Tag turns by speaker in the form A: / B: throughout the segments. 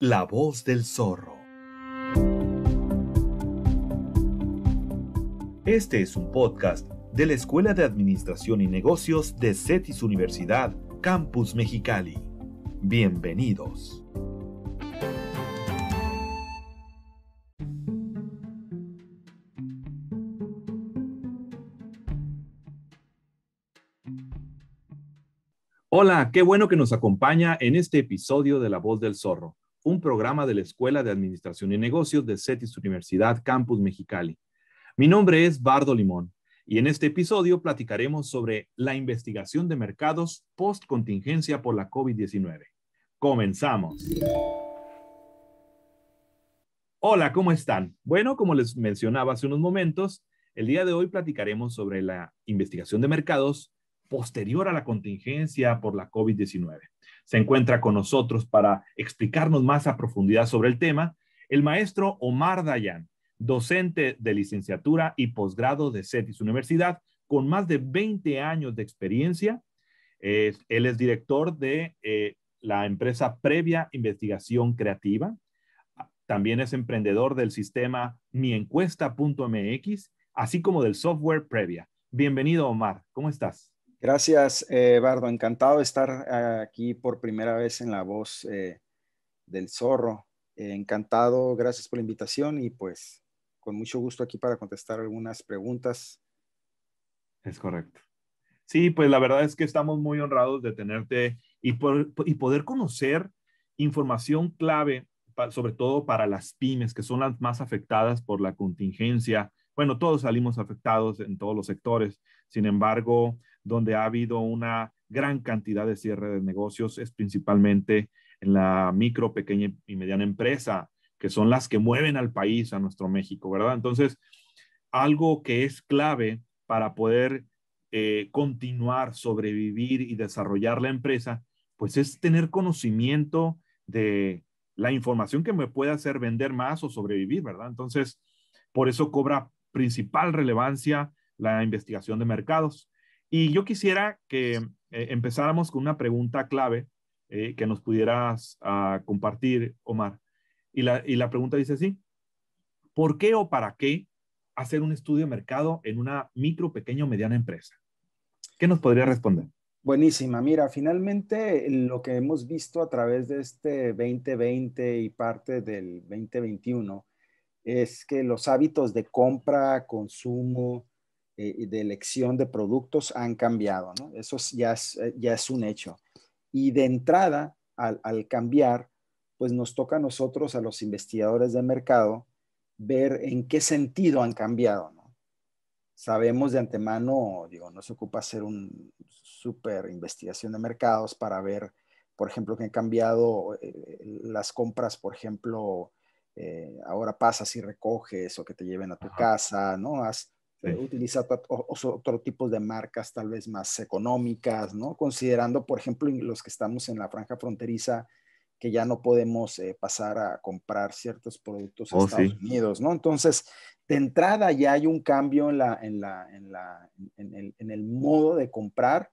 A: La voz del zorro. Este es un podcast de la Escuela de Administración y Negocios de CETIS Universidad, Campus Mexicali. Bienvenidos. Hola, qué bueno que nos acompaña en este episodio de La Voz del Zorro, un programa de la Escuela de Administración y Negocios de CETIS Universidad Campus Mexicali. Mi nombre es Bardo Limón y en este episodio platicaremos sobre la investigación de mercados post contingencia por la COVID-19. Comenzamos. Hola, ¿cómo están? Bueno, como les mencionaba hace unos momentos, el día de hoy platicaremos sobre la investigación de mercados posterior a la contingencia por la COVID-19. Se encuentra con nosotros para explicarnos más a profundidad sobre el tema el maestro Omar Dayan, docente de licenciatura y posgrado de CETIS Universidad, con más de 20 años de experiencia. él es director de eh, la empresa Previa Investigación Creativa. También es emprendedor del sistema miencuesta.mx, así como del software Previa. Bienvenido, Omar. ¿Cómo estás?
B: Gracias, eh, Bardo. Encantado de estar eh, aquí por primera vez en la voz eh, del zorro. encantado, gracias por la invitación y pues con mucho gusto aquí para contestar algunas preguntas.
A: Es correcto. Sí, pues la verdad es que estamos muy honrados de tenerte y, y poder conocer información clave, sobre todo para las pymes, que son las más afectadas por la contingencia. Bueno, todos salimos afectados en todos los sectores. Sin embargo, donde ha habido una gran cantidad de cierre de negocios es principalmente en la micro, pequeña y mediana empresa, que son las que mueven al país, a nuestro México, ¿verdad? Entonces, algo que es clave para poder eh, continuar, sobrevivir y desarrollar la empresa, pues es tener conocimiento de la información que me puede hacer vender más o sobrevivir, ¿verdad? Entonces, por eso cobra principal relevancia la investigación de mercados. Y yo quisiera que eh, empezáramos con una pregunta clave eh, que nos pudieras ah, compartir, Omar. Y la, y la pregunta dice así, ¿por qué o para qué hacer un estudio de mercado en una micro, pequeña o mediana empresa? ¿Qué nos podría responder?
B: Buenísima. Mira, finalmente lo que hemos visto a través de este 2020 y parte del 2021 es que los hábitos de compra, consumo, eh, de elección de productos han cambiado, ¿no? Eso ya, es, eh, ya es un hecho. Y de entrada, al, cambiar, pues nos toca a nosotros, a los investigadores de mercado, ver en qué sentido han cambiado, ¿no? Sabemos de antemano, digo, no se ocupa hacer un súper investigación de mercados para ver, por ejemplo, que han cambiado eh, las compras, por ejemplo, ahora pasas y recoges o que te lleven a tu casa, ¿no? Has, Utiliza otro, tipo de marcas tal vez más económicas, ¿no? Considerando, por ejemplo, los que estamos en la franja fronteriza, que ya no podemos eh, pasar a comprar ciertos productos a oh, Estados Unidos, ¿no? Entonces, de entrada ya hay un cambio en, la, en, la, en, la, en, el, en el modo de comprar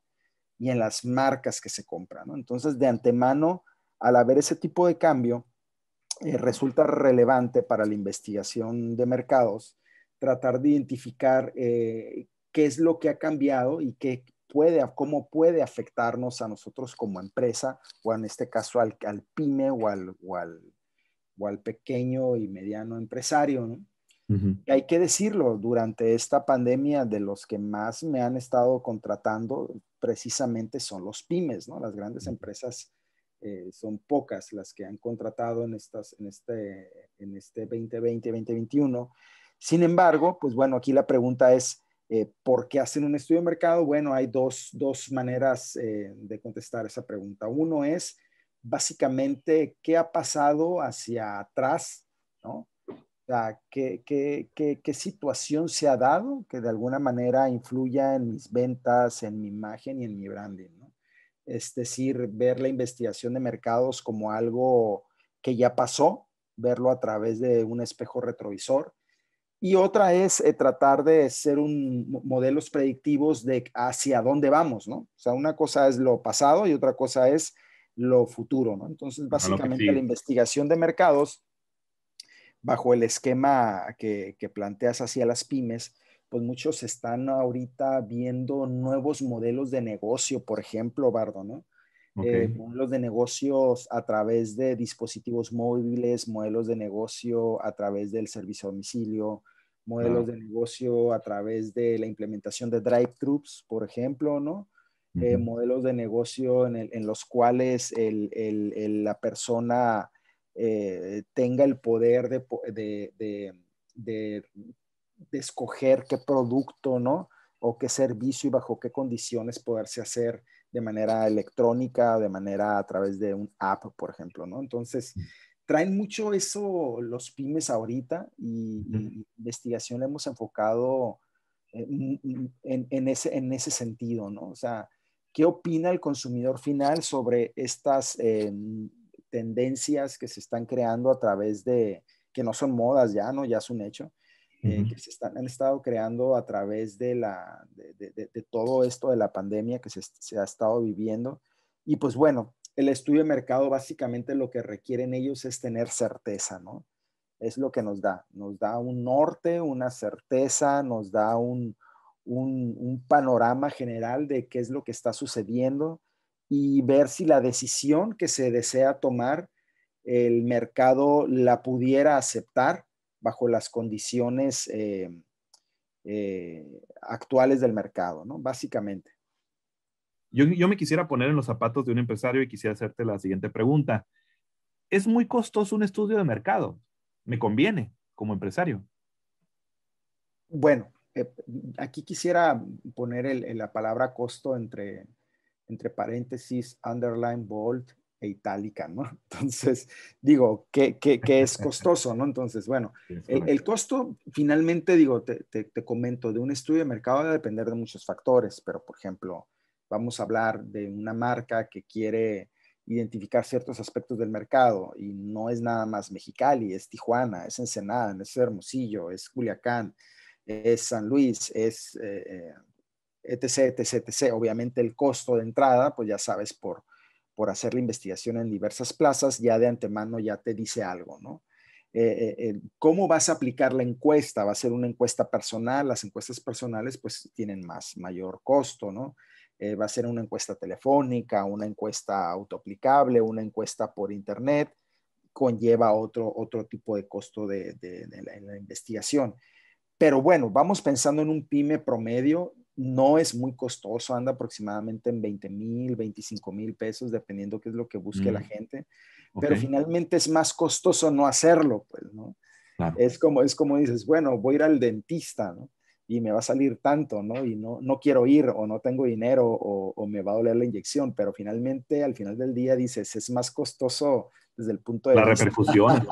B: y en las marcas que se compran, ¿no? Entonces, de antemano, al haber ese tipo de cambio, eh, resulta relevante para la investigación de mercados tratar de identificar eh, qué es lo que ha cambiado y qué puede, cómo puede afectarnos a nosotros como empresa o en este caso al, al pyme o al, o al, pequeño y mediano empresario. Hay que decirlo, durante esta pandemia de los que más me han estado contratando precisamente son los pymes, ¿no? Las grandes empresas eh, son pocas las que han contratado en, estas, en, este, en este 2020, 2021 sin embargo, pues bueno, aquí la pregunta es, eh, ¿por qué hacen un estudio de mercado? Bueno, hay dos, maneras eh, de contestar esa pregunta. Uno es básicamente qué ha pasado hacia atrás, ¿no? O sea, ¿qué, qué, situación se ha dado que de alguna manera influya en mis ventas, en mi imagen y en mi branding. Es decir, ver la investigación de mercados como algo que ya pasó, verlo a través de un espejo retrovisor y otra es eh, tratar de ser un modelos predictivos de hacia dónde vamos, ¿no? O sea, una cosa es lo pasado y otra cosa es lo futuro, ¿no? Entonces, básicamente la investigación de mercados, bajo el esquema que, que planteas hacia las pymes, pues muchos están ahorita viendo nuevos modelos de negocio, por ejemplo, Bardo, ¿no? Eh, modelos de negocios a través de dispositivos móviles, modelos de negocio a través del servicio a domicilio, modelos de negocio a través de la implementación de drive-thrus, por ejemplo, ¿no? Eh, modelos de negocio en, los cuales la persona eh, tenga el poder de, de, escoger qué producto, ¿no? O qué servicio y bajo qué condiciones poderse hacer de manera electrónica, de manera a través de un app, por ejemplo, ¿no? Entonces, traen mucho eso los pymes ahorita y, investigación le hemos enfocado en, ese, en ese sentido, ¿no? O sea, ¿qué opina el consumidor final sobre estas eh, tendencias que se están creando a través de, que no son modas ya, ¿no? Ya es un hecho, eh, que se están, han estado creando a través de, la, de, todo esto de la pandemia que se, se, ha estado viviendo. Y pues bueno, el estudio de mercado básicamente lo que requieren ellos es tener certeza, ¿no? Es lo que nos da. Nos da un norte, una certeza, nos da un, panorama general de qué es lo que está sucediendo y ver si la decisión que se desea tomar el mercado la pudiera aceptar bajo las condiciones eh, eh, actuales del mercado, ¿no? Básicamente.
A: Yo, yo, me quisiera poner en los zapatos de un empresario y quisiera hacerte la siguiente pregunta. ¿Es muy costoso un estudio de mercado? ¿Me conviene como empresario?
B: Bueno, eh, aquí quisiera poner la palabra costo entre, entre paréntesis, underline, bold e itálica, ¿no? Entonces, digo, ¿qué, qué, es costoso, no? Entonces, bueno, el, costo, finalmente, digo, te, te, te, comento, de un estudio de mercado va a depender de muchos factores, pero, por ejemplo, vamos a hablar de una marca que quiere identificar ciertos aspectos del mercado y no es nada más Mexicali, es Tijuana, es Ensenada, es Hermosillo, es Culiacán, es San Luis, es eh, etc, etc, etc. Obviamente el costo de entrada, pues ya sabes, por, por hacer la investigación en diversas plazas, ya de antemano ya te dice algo, ¿no? Eh, eh, ¿Cómo vas a aplicar la encuesta? ¿Va a ser una encuesta personal? Las encuestas personales pues tienen más, mayor costo, ¿no? Va a ser una encuesta telefónica, una encuesta autoaplicable, una encuesta por internet, conlleva otro, otro tipo de costo de, la, investigación. Pero bueno, vamos pensando en un pyme promedio, no es muy costoso, anda aproximadamente en 20 mil, 25 mil pesos, dependiendo qué es lo que busque la mm. gente. Pero finalmente es más costoso no hacerlo, pues, ¿no? Es, como, es como dices, bueno, voy a ir al dentista, ¿no? Y me va a salir tanto, ¿no? Y no, no quiero ir o no tengo dinero o, o me va a doler la inyección, pero finalmente al final del día dices, es más costoso desde el punto de
A: la repercusión,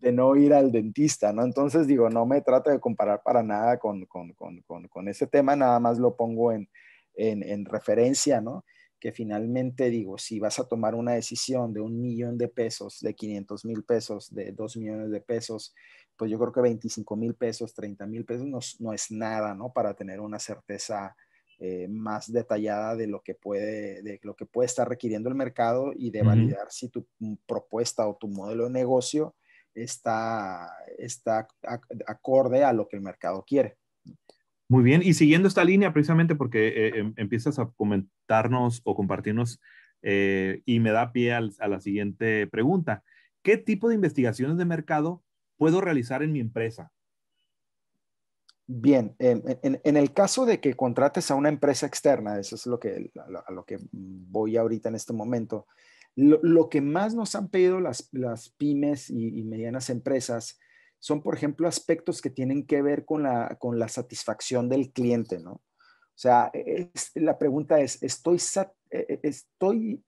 B: de, no, ir al dentista, ¿no? Entonces digo, no me trato de comparar para nada con, con, con, con ese tema, nada más lo pongo en, en, en, referencia, ¿no? Que finalmente digo, si vas a tomar una decisión de un millón de pesos, de 500 mil pesos, de dos millones de pesos, pues yo creo que 25 mil pesos, 30 mil pesos no, no, es nada, ¿no? Para tener una certeza eh, más detallada de lo que puede, de lo que puede estar requiriendo el mercado y de validar si tu propuesta o tu modelo de negocio está, está acorde a lo que el mercado quiere.
A: Muy bien, y siguiendo esta línea precisamente porque eh, em, empiezas a comentarnos o compartirnos eh, y me da pie a la siguiente pregunta. ¿Qué tipo de investigaciones de mercado puedo realizar en mi empresa?
B: Bien, en, el caso de que contrates a una empresa externa, eso es lo que, a, lo que voy ahorita en este momento, lo, que más nos han pedido las, pymes y, medianas empresas son, por ejemplo, aspectos que tienen que ver con la, con la satisfacción del cliente, ¿no? O sea, la pregunta es, ¿estoy, e, e, ¿estoy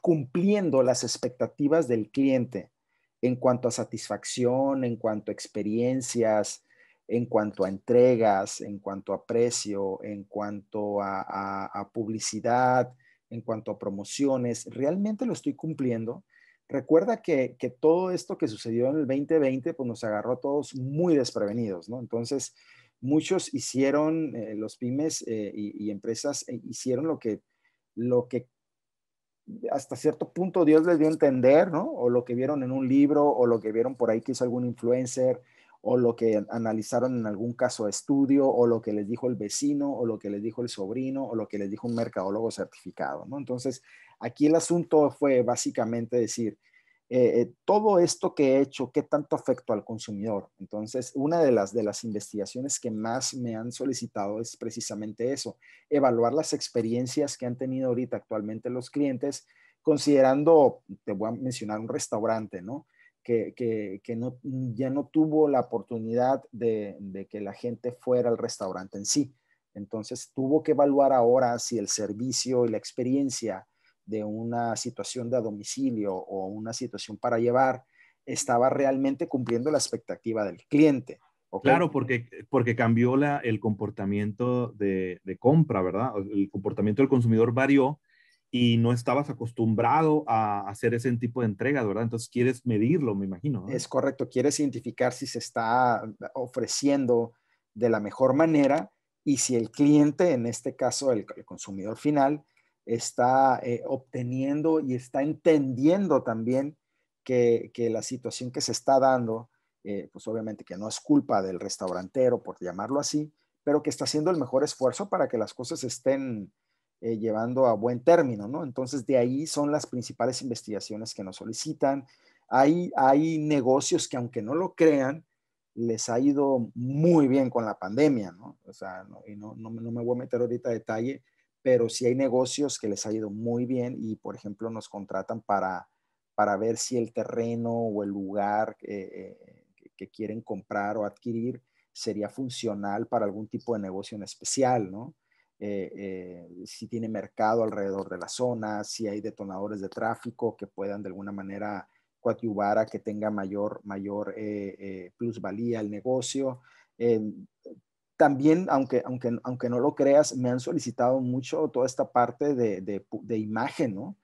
B: cumpliendo las expectativas del cliente en cuanto a satisfacción, en cuanto a experiencias, en cuanto a entregas, en cuanto a precio, en cuanto a, publicidad, en cuanto a promociones, ¿realmente lo estoy cumpliendo? Recuerda que, todo esto que sucedió en el 2020, pues nos agarró a todos muy desprevenidos, ¿no? Entonces, muchos hicieron, eh, los pymes eh, y, empresas eh, hicieron lo que, lo que hasta cierto punto Dios les dio a entender, ¿no? O lo que vieron en un libro, o lo que vieron por ahí que hizo algún influencer, o lo que analizaron en algún caso de estudio, o lo que les dijo el vecino, o lo que les dijo el sobrino, o lo que les dijo un mercadólogo certificado, ¿no? Entonces, aquí el asunto fue básicamente decir, eh, eh, todo esto que he hecho, ¿qué tanto afectó al consumidor? Entonces, una de las, de las investigaciones que más me han solicitado es precisamente eso, evaluar las experiencias que han tenido ahorita actualmente los clientes, considerando, te voy a mencionar un restaurante, ¿no? Que, que, no, ya no tuvo la oportunidad de, de que la gente fuera al restaurante en sí. Entonces, tuvo que evaluar ahora si el servicio y la experiencia de una situación de domicilio o una situación para llevar estaba realmente cumpliendo la expectativa del cliente.
A: Claro, porque, porque cambió la, el comportamiento de, compra, ¿verdad? El comportamiento del consumidor varió y no estabas acostumbrado a hacer ese tipo de entrega, ¿verdad? Entonces quieres medirlo, me imagino.
B: Es correcto, quieres identificar si se está ofreciendo de la mejor manera y si el cliente, en este caso el consumidor final, está eh, obteniendo y está entendiendo también que, la situación que se está dando, eh, pues obviamente que no es culpa del restaurantero, por llamarlo así, pero que está haciendo el mejor esfuerzo para que las cosas estén eh, llevando a buen término, ¿no? Entonces, de ahí son las principales investigaciones que nos solicitan. Hay, hay negocios que, aunque no lo crean, les ha ido muy bien con la pandemia, ¿no? O sea, no, no, no, me voy a meter ahorita a detalle, pero sí hay negocios que les ha ido muy bien y, por ejemplo, nos contratan para, para ver si el terreno o el lugar eh, que quieren comprar o adquirir sería funcional para algún tipo de negocio en especial, ¿no? Eh, eh, si tiene mercado alrededor de la zona, si hay detonadores de tráfico que puedan de alguna manera coadyuvar a que tenga mayor, mayor plusvalía el negocio también, aunque, aunque, aunque no lo creas, me han solicitado mucho toda esta parte de, de, imagen, ¿no?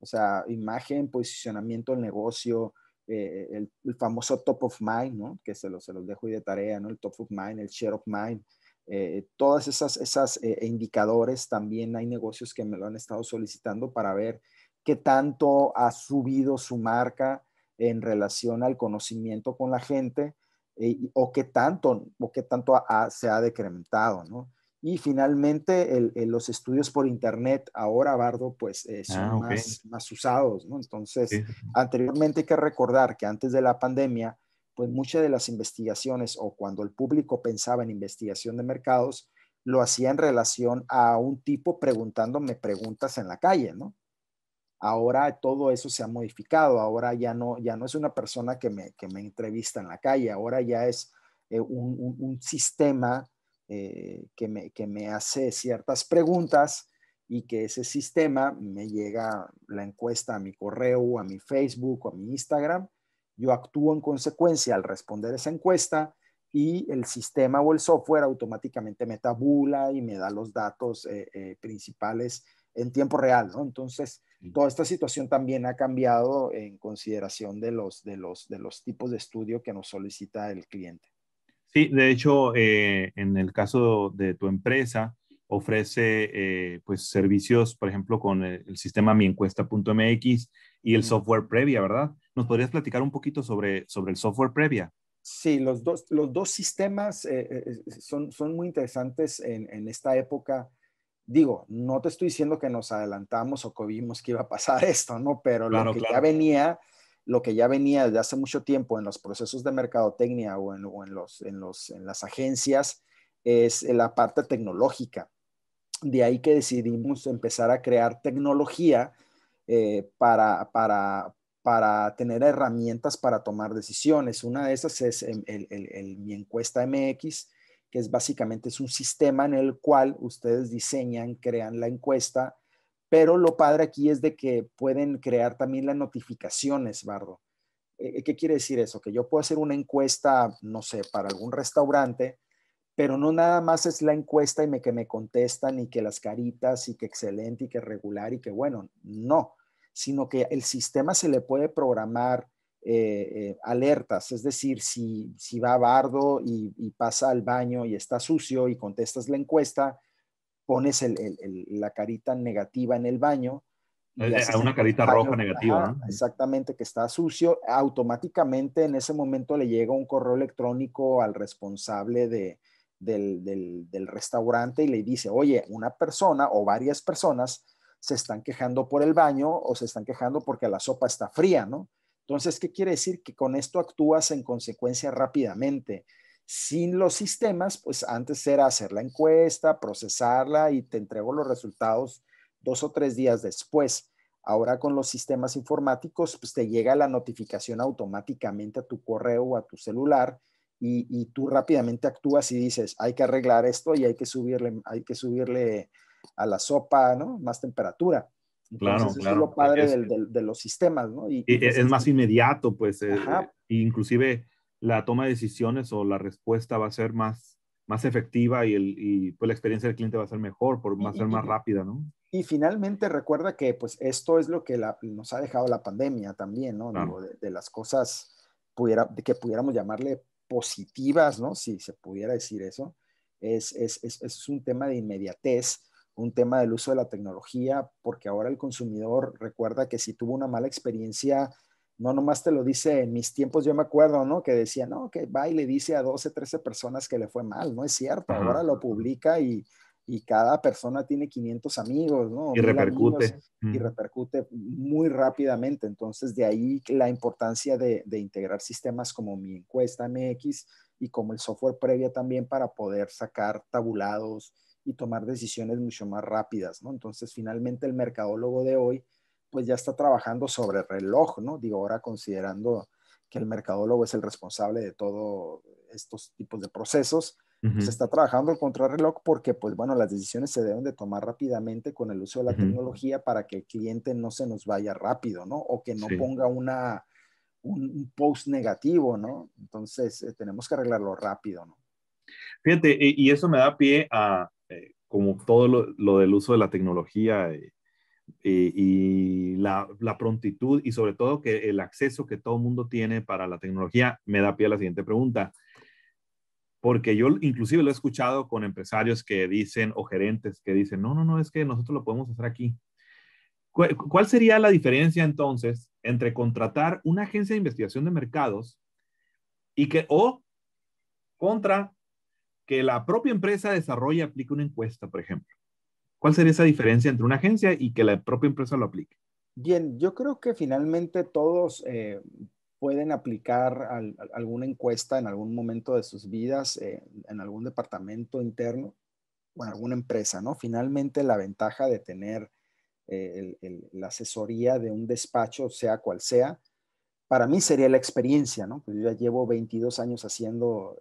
B: O sea, imagen, posicionamiento del negocio, eh, el, famoso top of mind, ¿no? Que se los, se los dejo ahí de tarea, ¿no? El top of mind, el share of mind. Eh, todas esas, esas eh, indicadores también hay negocios que me lo han estado solicitando para ver qué tanto ha subido su marca en relación al conocimiento con la gente eh, o qué tanto, o qué tanto se ha decrementado, ¿no? Y finalmente, los estudios por Internet ahora, Bardo, pues eh, son ah, más, más, usados, ¿no? Entonces, anteriormente hay que recordar que antes de la pandemia, pues muchas de las investigaciones o cuando el público pensaba en investigación de mercados, lo hacía en relación a un tipo preguntándome preguntas en la calle, ¿no? Ahora todo eso se ha modificado, ahora ya no, ya no es una persona que me, que me entrevista en la calle, ahora ya es eh, un, sistema eh, que, me, que me hace ciertas preguntas y que ese sistema me llega la encuesta a mi correo, a mi Facebook a mi Instagram. Yo actúo en consecuencia al responder esa encuesta y el sistema o el software automáticamente me tabula y me da los datos eh, principales en tiempo real, ¿no? Entonces, toda esta situación también ha cambiado en consideración de los, de los, de los tipos de estudio que nos solicita el cliente.
A: Sí, de hecho, eh, en el caso de tu empresa, ofrece eh, pues servicios, por ejemplo, con el, sistema miencuesta.mx y el software previa, ¿verdad? ¿Nos podrías platicar un poquito sobre, sobre el software previa?
B: Sí, los dos, los dos sistemas eh, son, son muy interesantes en, en esta época digo, no te estoy diciendo que nos adelantamos o que vimos que iba a pasar esto, ¿no? Pero lo que ya venía, lo que ya venía desde hace mucho tiempo en los procesos de mercadotecnia o en, o en, los, en, los, en las agencias es la parte tecnológica. De ahí que decidimos empezar a crear tecnología eh, para, para, para tener herramientas para tomar decisiones. Una de esas es el, mi encuesta MX, que es básicamente es un sistema en el cual ustedes diseñan, crean la encuesta, pero lo padre aquí es de que pueden crear también las notificaciones, Bardo. Eh, ¿Qué quiere decir eso? Que yo puedo hacer una encuesta, no sé, para algún restaurante, pero no nada más es la encuesta y me, que me contestan y que las caritas y que excelente y que regular y que bueno, no, sino que el sistema se le puede programar eh, eh, alertas, es decir, si, si va a bardo y, pasa al baño y está sucio y contestas la encuesta, pones la carita negativa en el baño
A: a una carita roja negativa.
B: Exactamente, que está sucio. Automáticamente en ese momento le llega un correo electrónico al responsable de, del, del, del, restaurante y le dice, oye, una persona o varias personas se están quejando por el baño o se están quejando porque la sopa está fría, ¿no? Entonces, ¿qué quiere decir? Que con esto actúas en consecuencia rápidamente. Sin los sistemas, pues antes era hacer la encuesta, procesarla y te entrego los resultados dos o tres días después. Ahora con los sistemas informáticos, pues te llega la notificación automáticamente a tu correo o a tu celular y, tú rápidamente actúas y dices, hay que arreglar esto y hay que subirle, hay que subirle a la sopa, ¿no? Más temperatura.
A: claro,
B: eso es lo padre de los sistemas, ¿no?
A: Y, pues, es, más inmediato, pues, eh, inclusive la toma de decisiones o la respuesta va a ser más, más efectiva y, el, y pues, la experiencia del cliente va a ser mejor, por, va a ser más rápida, ¿no?
B: Y finalmente recuerda que pues esto es lo que nos ha dejado la pandemia también, ¿no? de, las cosas pudiera, de que pudiéramos llamarle positivas, ¿no? Si se pudiera decir eso, es, es, es, es un tema de inmediatez, un tema del uso de la tecnología, porque ahora el consumidor recuerda que si tuvo una mala experiencia, no nomás te lo dice en mis tiempos, yo me acuerdo, ¿no? Que decía, no, que va y le dice a 12, 13 personas que le fue mal, no es cierto, ahora lo publica y, y, cada persona tiene 500 amigos, ¿no?
A: Y repercute.
B: y repercute muy rápidamente, entonces de ahí la importancia de, de integrar sistemas como mi encuesta MX y como el software previa también para poder sacar tabulados, y tomar decisiones mucho más rápidas, ¿no? Entonces, finalmente el mercadólogo de hoy, pues ya está trabajando sobre reloj, ¿no? Digo, ahora considerando que el mercadólogo es el responsable de todos estos tipos de procesos, pues está trabajando el contrarreloj porque, pues bueno, las decisiones se deben de tomar rápidamente con el uso de la tecnología para que el cliente no se nos vaya rápido, ¿no? O que no ponga una, un, post negativo, ¿no? Entonces, eh, tenemos que arreglarlo rápido, ¿no?
A: Fíjate, y eso me da pie a, eh, como todo lo, del uso de la tecnología eh, y la, prontitud y sobre todo que el acceso que todo el mundo tiene para la tecnología, me da pie a la siguiente pregunta. Porque yo inclusive lo he escuchado con empresarios que dicen o gerentes que dicen, no, no, no, es que nosotros lo podemos hacer aquí. ¿Cuál sería la diferencia entonces entre contratar una agencia de investigación de mercados y que, o contra que la propia empresa desarrolle y aplique una encuesta, por ejemplo. ¿Cuál sería esa diferencia entre una agencia y que la propia empresa lo aplique?
B: Bien, yo creo que finalmente todos eh, pueden aplicar alguna encuesta en algún momento de sus vidas, eh, en algún departamento interno o en alguna empresa, ¿no? Finalmente la ventaja de tener eh, la asesoría de un despacho, sea cual sea, para mí sería la experiencia, ¿no? Pues yo ya llevo 22 años haciendo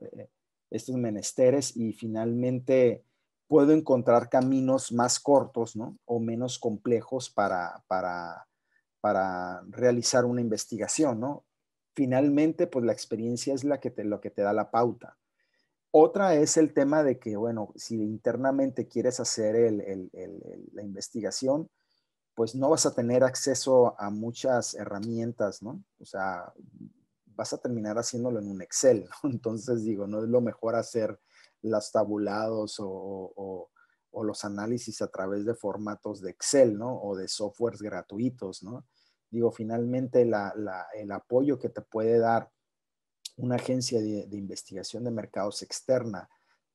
B: estos menesteres y finalmente puedo encontrar caminos más cortos ¿no? o menos complejos para, para, para realizar una investigación. ¿no? Finalmente, pues la experiencia es la que te, lo que te da la pauta. Otra es el tema de que, bueno, si internamente quieres hacer el, el, la investigación, pues no vas a tener acceso a muchas herramientas, ¿no? O sea, vas a terminar haciéndolo en un Excel, ¿no? Entonces digo, no es lo mejor hacer las tabulados o, los análisis a través de formatos de Excel, ¿no? O de softwares gratuitos, ¿no? Digo, finalmente el apoyo que te puede dar una agencia de investigación de mercados externa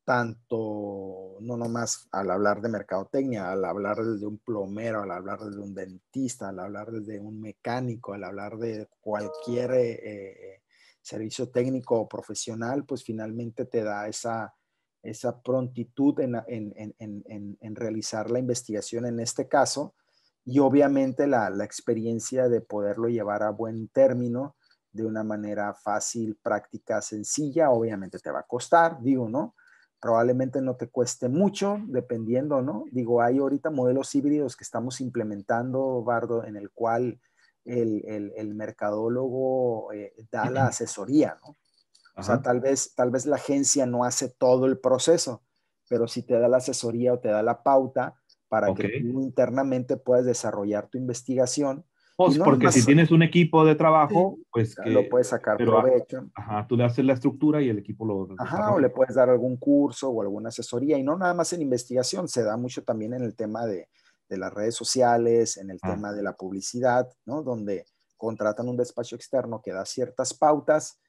B: tanto, no nomás al hablar de mercadotecnia, al hablar desde un plomero, al hablar desde un dentista, al hablar desde un mecánico, al hablar de cualquier eh, eh, servicio técnico o profesional, pues finalmente te da esa, esa prontitud en, en, realizar la investigación en este caso y obviamente la, la experiencia de poderlo llevar a buen término de una manera fácil, práctica, sencilla, obviamente te va a costar, digo, ¿no? Probablemente no te cueste mucho, dependiendo, ¿no? Digo, hay ahorita modelos híbridos que estamos implementando, Bardo, en el cual el, el, mercadólogo eh, da la asesoría, ¿no? O sea, tal vez, tal vez la agencia no hace todo el proceso, pero si te da la asesoría o te da la pauta para que tú internamente puedas desarrollar tu investigación
A: pues porque si tienes un equipo de trabajo, pues que,
B: lo puedes sacar provecho.
A: Ajá, tú le haces la estructura y el equipo lo...
B: Ajá, o le puedes dar algún curso o alguna asesoría y no nada más en investigación, se da mucho también en el tema de, las redes sociales, en el
A: Ah.
B: tema de la publicidad, ¿no? Donde contratan un despacho externo que da ciertas pautas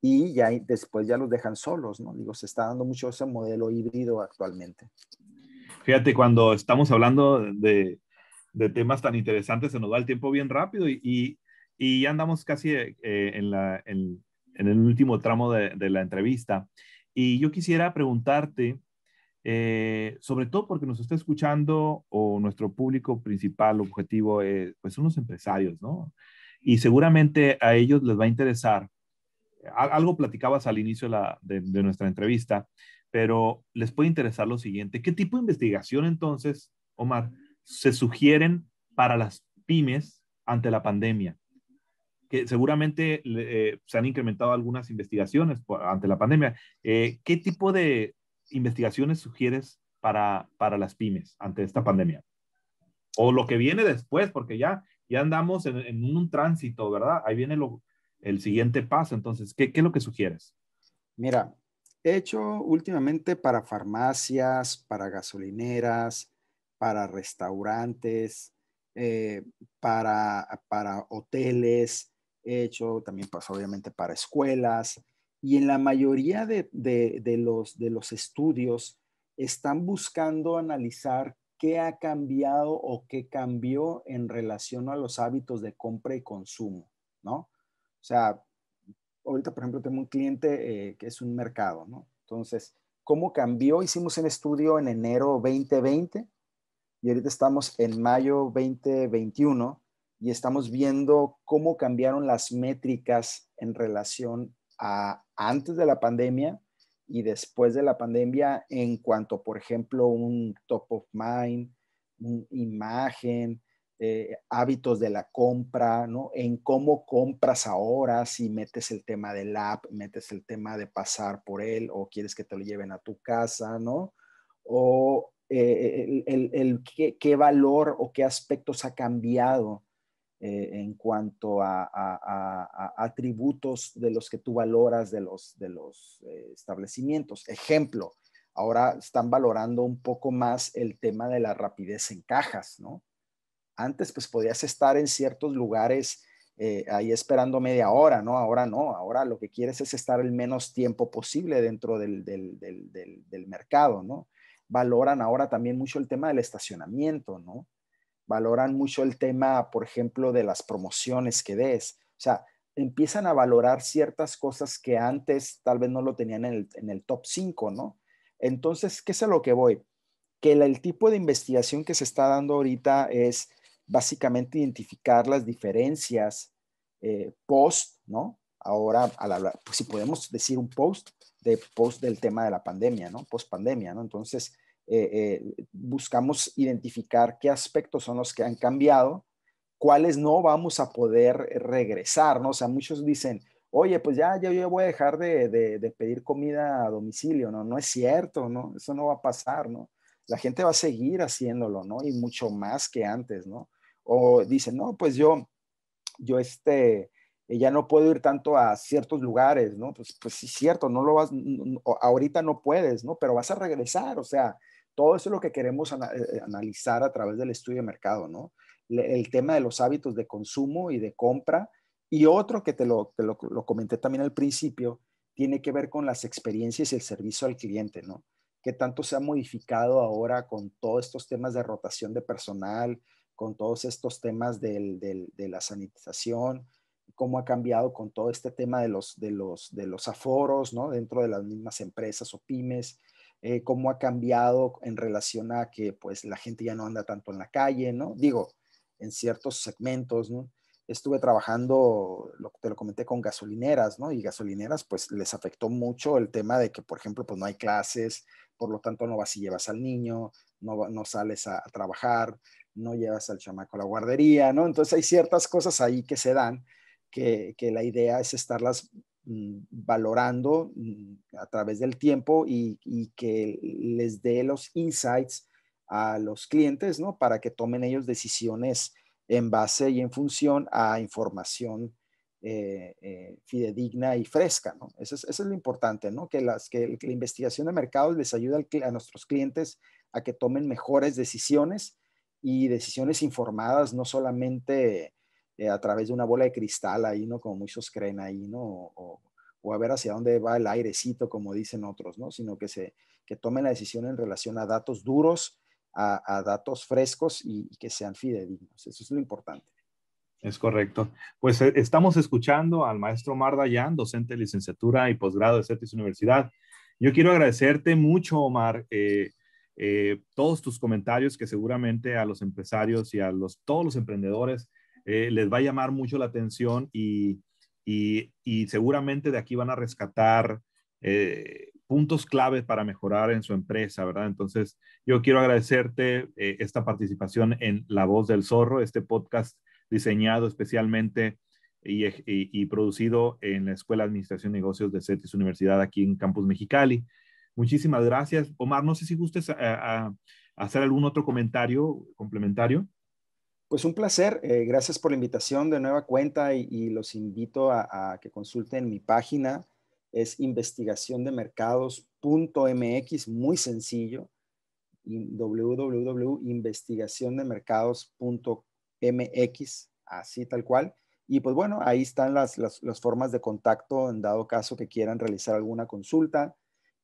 B: y ya después ya los dejan solos, ¿no? Digo, se está dando mucho ese modelo híbrido actualmente.
A: Fíjate, cuando estamos hablando de, de temas tan interesantes, se nos va el tiempo bien rápido y, y, ya andamos casi eh, en, la, en, en el último tramo de, de la entrevista. Y yo quisiera preguntarte, eh, sobre todo porque nos está escuchando o nuestro público principal objetivo eh, pues son los empresarios, ¿no? Y seguramente a ellos les va a interesar. Al- Algo platicabas al inicio de nuestra entrevista, pero les puede interesar lo siguiente. ¿Qué tipo de investigación entonces, Omar, se sugieren para las pymes ante la pandemia? Que seguramente eh, se han incrementado algunas investigaciones por- ante la pandemia. Eh, ¿Qué tipo de investigaciones sugieres para, para las pymes ante esta pandemia? O lo que viene después, porque ya, ya andamos en, en un tránsito, ¿verdad? Ahí viene lo, el siguiente paso. Entonces, ¿qué, ¿qué es lo que sugieres?
B: Mira, he hecho últimamente para farmacias, para gasolineras, para restaurantes, eh, para, para hoteles, he hecho también, pues obviamente para escuelas, y en la mayoría de, de- de los, de los estudios están buscando analizar qué ha cambiado o qué cambió en relación a los hábitos de compra y consumo, ¿no? O sea, ahorita, por ejemplo, tengo un cliente eh, que es un mercado, ¿no? Entonces, ¿cómo cambió? Hicimos un estudio en enero 2020 y ahorita estamos en mayo 2021 y estamos viendo cómo cambiaron las métricas en relación a antes de la pandemia y después de la pandemia en cuanto, por ejemplo, un top of mind, un imagen, eh, hábitos de la compra, ¿no? En cómo compras ahora, si metes el tema del app, metes el tema de pasar por él o quieres que te lo lleven a tu casa, ¿no? O eh, el, qué, valor o qué aspectos ha cambiado eh, en cuanto a, atributos de los que tú valoras de los, de los eh, establecimientos. Ejemplo, ahora están valorando un poco más el tema de la rapidez en cajas, ¿no? Antes pues podías estar en ciertos lugares ahí esperando media hora, ¿no? Ahora no, ahora lo que quieres es estar el menos tiempo posible dentro del, del, del, del mercado, ¿no? Valoran ahora también mucho el tema del estacionamiento, ¿no? Valoran mucho el tema, por ejemplo, de las promociones que des. O sea, empiezan a valorar ciertas cosas que antes tal vez no lo tenían en el, en el top 5, ¿no? Entonces, ¿qué es a lo que voy? Que el, tipo de investigación que se está dando ahorita es básicamente identificar las diferencias eh, post, ¿no? Ahora, al hablar, pues si podemos decir un post de post del tema de la pandemia, ¿no? Post pandemia, ¿no? Entonces, eh, eh, buscamos identificar qué aspectos son los que han cambiado, cuáles no vamos a poder regresar, ¿no? O sea, muchos dicen, oye, pues ya, ya, ya voy a dejar de, de, de pedir comida a domicilio, ¿no? No es cierto, ¿no? Eso no va a pasar, ¿no? La gente va a seguir haciéndolo, ¿no? Y mucho más que antes, ¿no? O dicen, no, pues yo, yo este, ya no puedo ir tanto a ciertos lugares, ¿no? Pues, pues sí, cierto, no lo vas, no, ahorita no puedes, ¿no? Pero vas a regresar, o sea, todo eso es lo que queremos ana analizar a través del estudio de mercado, ¿no? El tema de los hábitos de consumo y de compra. Y otro que te, lo, te lo, lo comenté también al principio, tiene que ver con las experiencias y el servicio al cliente, ¿no? qué tanto se ha modificado ahora con todos estos temas de rotación de personal, con todos estos temas del, del, de la sanitización, cómo ha cambiado con todo este tema de los, de los, de los aforos, ¿no? Dentro de las mismas empresas o pymes, eh, cómo ha cambiado en relación a que pues la gente ya no anda tanto en la calle, ¿no? Digo, en ciertos segmentos, ¿no? Estuve trabajando, lo, te lo comenté, con gasolineras, ¿no? Y gasolineras, pues les afectó mucho el tema de que, por ejemplo, pues no hay clases, por lo tanto no vas y llevas al niño, no, no sales a, a, trabajar, no llevas al chamaco a la guardería, ¿no? Entonces hay ciertas cosas ahí que se dan que, la idea es estarlas mmm, valorando mmm, a través del tiempo y, que les dé los insights a los clientes, ¿no? Para que tomen ellos decisiones en base y en función a información eh, eh, fidedigna y fresca, ¿no? Eso es, eso es, lo importante, ¿no? Que, las, que la investigación de mercados les ayuda al, a nuestros clientes a que tomen mejores decisiones y decisiones informadas, no solamente eh, a través de una bola de cristal ahí, ¿no? Como muchos creen ahí, ¿no? O, a ver hacia dónde va el airecito, como dicen otros, ¿no? Sino que, se, que tomen la decisión en relación a datos duros, a, datos frescos y, que sean fidedignos. Eso es lo importante.
C: Es correcto. Pues eh, estamos escuchando al maestro Mar Dayan, docente de licenciatura y posgrado de CETIS Universidad. Yo quiero agradecerte mucho, Omar, eh, todos tus comentarios que seguramente a los empresarios y a los, todos los emprendedores eh, les va a llamar mucho la atención y, y, seguramente de aquí van a rescatar eh, puntos clave para mejorar en su empresa, ¿verdad? Entonces, yo quiero agradecerte esta participación en La Voz del Zorro, este podcast diseñado especialmente y, y, producido en la Escuela de Administración y Negocios de CETIS Universidad aquí en Campus Mexicali. Muchísimas gracias. Omar, no sé si gustes hacer algún otro comentario complementario.
B: Pues un placer. Eh, gracias por la invitación de nueva cuenta y, los invito a, que consulten mi página. Es investigaciondemercados.mx, muy sencillo. www.investigaciondemercados.mx, así tal cual. Y pues bueno, ahí están las, las formas de contacto en dado caso que quieran realizar alguna consulta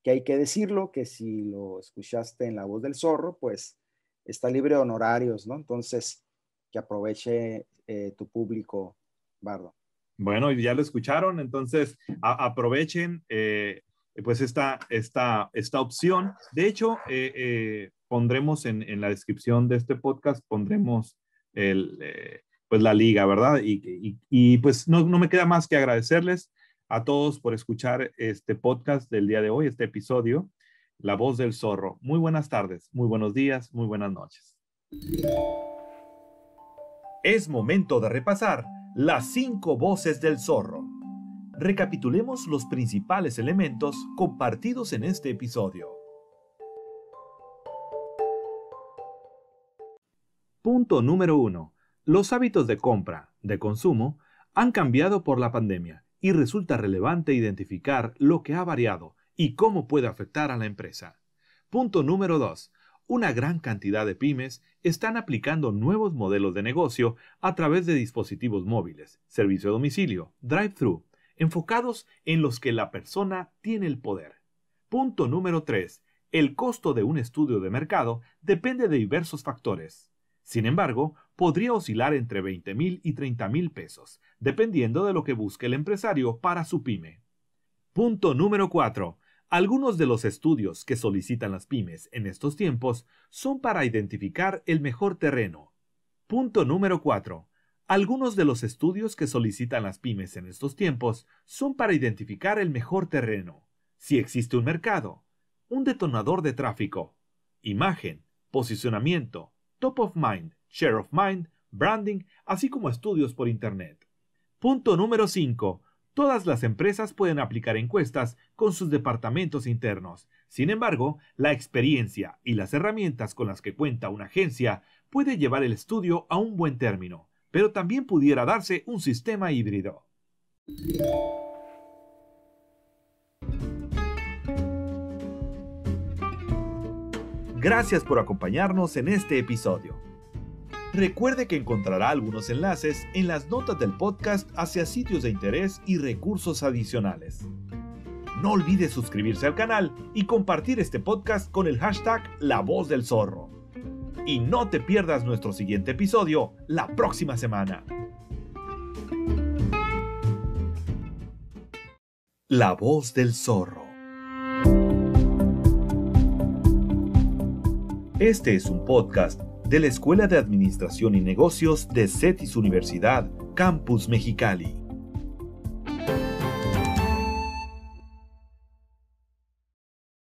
B: que hay que decirlo, que si lo escuchaste en La Voz del Zorro, pues está libre de honorarios, ¿no? Entonces, que aproveche eh, tu público, Bardo.
C: Bueno, ya lo escucharon, entonces aprovechen eh, pues esta, esta, esta opción. De hecho, eh, pondremos en, la descripción de este podcast, pondremos el, pues la liga, ¿verdad? Y, y, pues no, no, me queda más que agradecerles a todos por escuchar este podcast del día de hoy, este episodio, La voz del zorro. Muy buenas tardes, muy buenos días, muy buenas noches.
A: Es momento de repasar las cinco voces del zorro. Recapitulemos los principales elementos compartidos en este episodio. Punto número 1. Los hábitos de compra, de consumo, han cambiado por la pandemia y resulta relevante identificar lo que ha variado y cómo puede afectar a la empresa. Punto número 2. Una gran cantidad de pymes están aplicando nuevos modelos de negocio a través de dispositivos móviles, servicio domicilio, drive-thru, enfocados en los que la persona tiene el poder. Punto número 3. El costo de un estudio de mercado depende de diversos factores. Sin embargo, podría oscilar entre 20 mil y 30 mil pesos, dependiendo de lo que busque el empresario para su pyme. Punto número 4. Algunos de los estudios que solicitan las pymes en estos tiempos son para identificar el mejor terreno. Punto número 4. Algunos de los estudios que solicitan las pymes en estos tiempos son para identificar el mejor terreno, si existe un mercado, un detonador de tráfico, imagen, posicionamiento, top of mind, share of mind, branding, así como estudios por Internet. Punto número 5. Todas las empresas pueden aplicar encuestas con sus departamentos internos. Sin embargo, la experiencia y las herramientas con las que cuenta una agencia puede llevar el estudio a un buen término, pero también pudiera darse un sistema híbrido. Gracias por acompañarnos en este episodio. Recuerde que encontrará algunos enlaces en las notas del podcast hacia sitios de interés y recursos adicionales. No olvide suscribirse al canal y compartir este podcast con el hashtag La Voz del Zorro. Y no te pierdas nuestro siguiente episodio la próxima semana. La Voz del Zorro. Este es un podcast de la Escuela de Administración y Negocios de CETIS Universidad, Campus Mexicali.